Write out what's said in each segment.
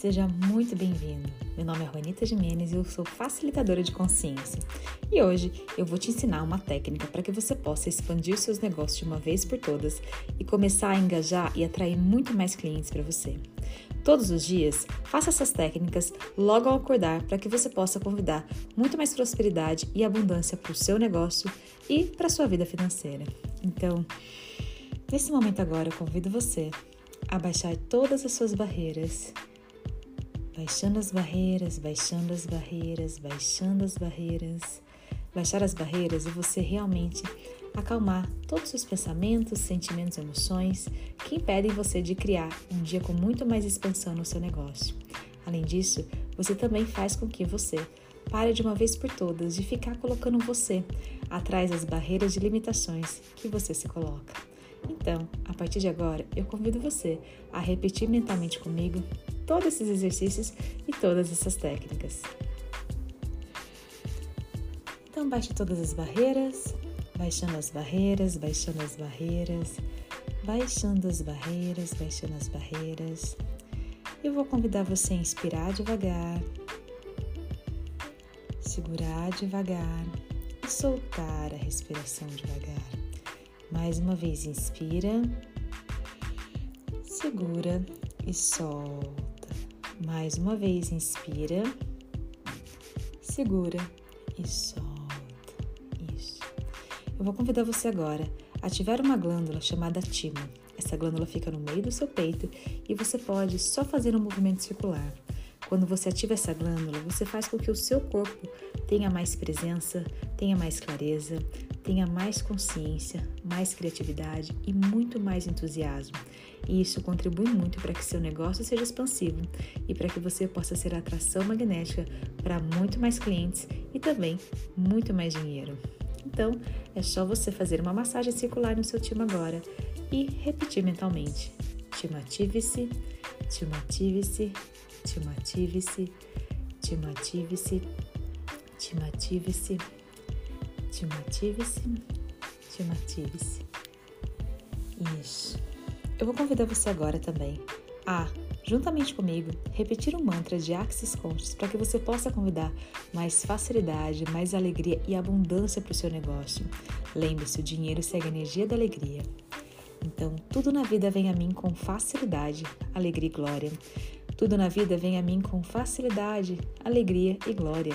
Seja muito bem-vindo. Meu nome é Juanita Jimenez e eu sou facilitadora de consciência. E hoje eu vou te ensinar uma técnica para que você possa expandir seus negócios de uma vez por todas e começar a engajar e atrair muito mais clientes para você. Todos os dias, faça essas técnicas logo ao acordar para que você possa convidar muito mais prosperidade e abundância para o seu negócio e para a sua vida financeira. Então, nesse momento agora, eu convido você a baixar todas as suas barreiras baixando as barreiras, baixando as barreiras, baixando as barreiras. Baixar as barreiras e você realmente acalmar todos os pensamentos, sentimentos emoções que impedem você de criar um dia com muito mais expansão no seu negócio. Além disso, você também faz com que você pare de uma vez por todas de ficar colocando você atrás das barreiras de limitações que você se coloca. Então, a partir de agora, eu convido você a repetir mentalmente comigo todos esses exercícios e todas essas técnicas. Então, baixe todas as barreiras, baixando as barreiras, baixando as barreiras, baixando as barreiras, baixando as barreiras. Eu vou convidar você a inspirar devagar, segurar devagar e soltar a respiração devagar. Mais uma vez, inspira, segura e solta. Mais uma vez, inspira, segura e solta. Isso. Eu vou convidar você agora a ativar uma glândula chamada timo. Essa glândula fica no meio do seu peito e você pode só fazer um movimento circular. Quando você ativa essa glândula, você faz com que o seu corpo tenha mais presença, tenha mais clareza, tenha mais consciência, mais criatividade e muito mais entusiasmo. E isso contribui muito para que seu negócio seja expansivo e para que você possa ser atração magnética para muito mais clientes e também muito mais dinheiro. Então, é só você fazer uma massagem circular no seu time agora e repetir mentalmente: Timative-se, timative-se, timative-se, timative-se, timative-se, timative-se, timative-se. Isso. Eu vou convidar você agora também a, juntamente comigo, repetir um mantra de Axis Conscious para que você possa convidar mais facilidade, mais alegria e abundância para o seu negócio. Lembre-se, o dinheiro segue a energia da alegria. Então, tudo na vida vem a mim com facilidade, alegria e glória. Tudo na vida vem a mim com facilidade, alegria e glória.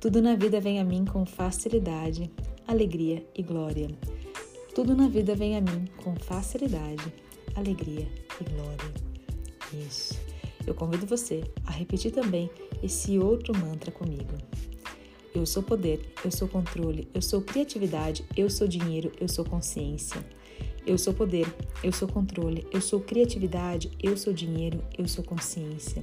Tudo na vida vem a mim com facilidade, alegria e glória. Tudo na vida vem a mim com facilidade, alegria e glória. Isso. Eu convido você a repetir também esse outro mantra comigo. Eu sou poder, eu sou controle, eu sou criatividade, eu sou dinheiro, eu sou consciência. Eu sou poder, eu sou controle, eu sou criatividade, eu sou dinheiro, eu sou consciência.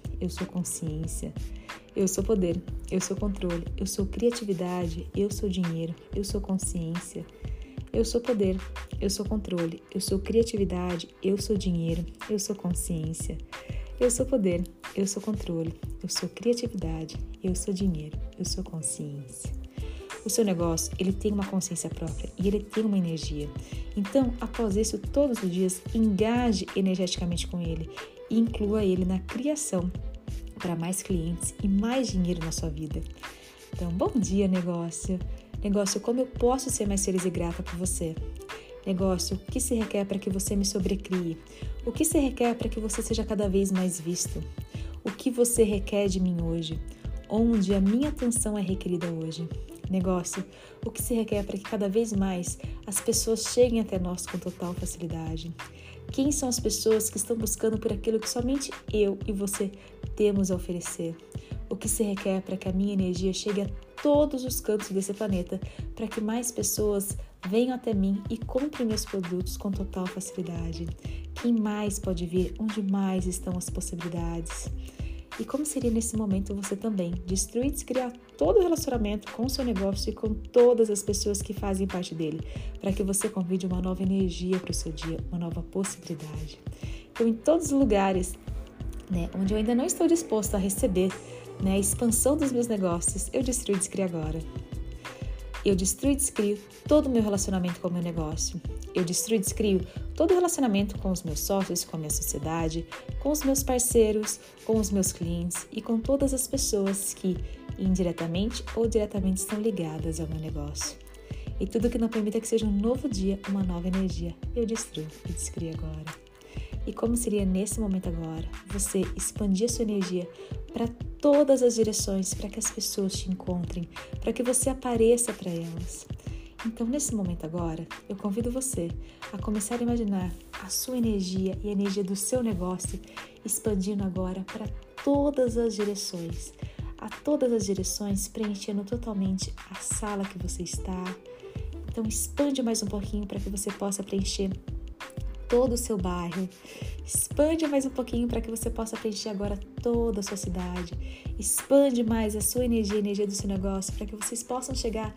eu sou consciência. Eu sou poder, eu sou controle, eu sou criatividade, eu sou dinheiro, eu sou consciência. Eu sou poder, eu sou controle, eu sou criatividade, eu sou dinheiro, eu sou consciência. Eu sou poder, eu sou controle, eu sou criatividade, eu sou dinheiro, eu sou consciência. O seu negócio, ele tem uma consciência própria e ele tem uma energia. Então, após isso, todos os dias, engaje energeticamente com ele e inclua ele na criação para mais clientes e mais dinheiro na sua vida. Então, bom dia, negócio! Negócio, como eu posso ser mais feliz e grata por você? Negócio, o que se requer para que você me sobrecrie? O que se requer para que você seja cada vez mais visto? O que você requer de mim hoje? onde a minha atenção é requerida hoje. Negócio, o que se requer para que cada vez mais as pessoas cheguem até nós com total facilidade. Quem são as pessoas que estão buscando por aquilo que somente eu e você temos a oferecer? O que se requer para que a minha energia chegue a todos os cantos desse planeta, para que mais pessoas venham até mim e comprem meus produtos com total facilidade? Quem mais pode vir? Onde mais estão as possibilidades? E como seria nesse momento você também destruir descriar todo o relacionamento com o seu negócio e com todas as pessoas que fazem parte dele, para que você convide uma nova energia para o seu dia, uma nova possibilidade. Então, em todos os lugares né, onde eu ainda não estou disposto a receber né, a expansão dos meus negócios, eu destruo e descrio agora. Eu destruo e descrio todo o meu relacionamento com o meu negócio. Eu destruo e descrio todo o relacionamento com os meus sócios, com a minha sociedade, com os meus parceiros, com os meus clientes e com todas as pessoas que, indiretamente ou diretamente, estão ligadas ao meu negócio. E tudo que não permita que seja um novo dia, uma nova energia, eu destruo e descrio agora. E como seria nesse momento agora você expandir a sua energia para todas as direções, para que as pessoas te encontrem, para que você apareça para elas. Então, nesse momento agora, eu convido você a começar a imaginar a sua energia e a energia do seu negócio expandindo agora para todas as direções, a todas as direções, preenchendo totalmente a sala que você está. Então, expande mais um pouquinho para que você possa preencher todo o seu bairro. Expande mais um pouquinho para que você possa preencher agora toda a sua cidade. Expande mais a sua energia, a energia do seu negócio, para que vocês possam chegar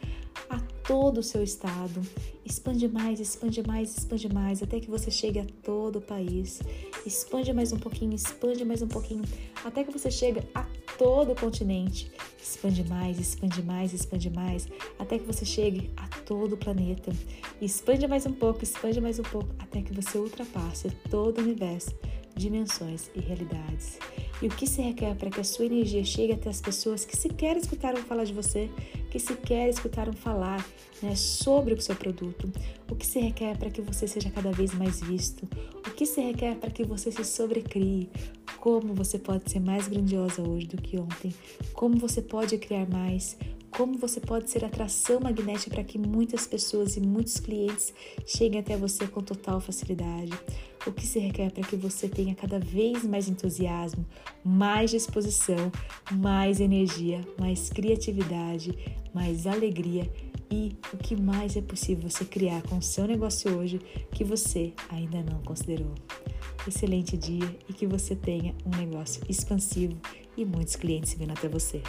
a todo o seu estado. Expande mais, expande mais, expande mais, até que você chegue a todo o país. Expande mais um pouquinho, expande mais um pouquinho, até que você chegue a todo o continente. Expande mais, expande mais, expande mais, até que você chegue a todo o planeta. Expande mais um pouco, expande mais um pouco, até que você ultrapasse todo o universo, dimensões e realidades. E o que se requer para que a sua energia chegue até as pessoas que sequer escutaram falar de você, que sequer escutaram falar né, sobre o seu produto? O que se requer para que você seja cada vez mais visto? O que se requer para que você se sobrecrie? Como você pode ser mais grandiosa hoje do que ontem? Como você pode criar mais? como você pode ser atração magnética para que muitas pessoas e muitos clientes cheguem até você com total facilidade. O que se requer para que você tenha cada vez mais entusiasmo, mais disposição, mais energia, mais criatividade, mais alegria e o que mais é possível você criar com o seu negócio hoje que você ainda não considerou. Excelente dia e que você tenha um negócio expansivo e muitos clientes vindo até você.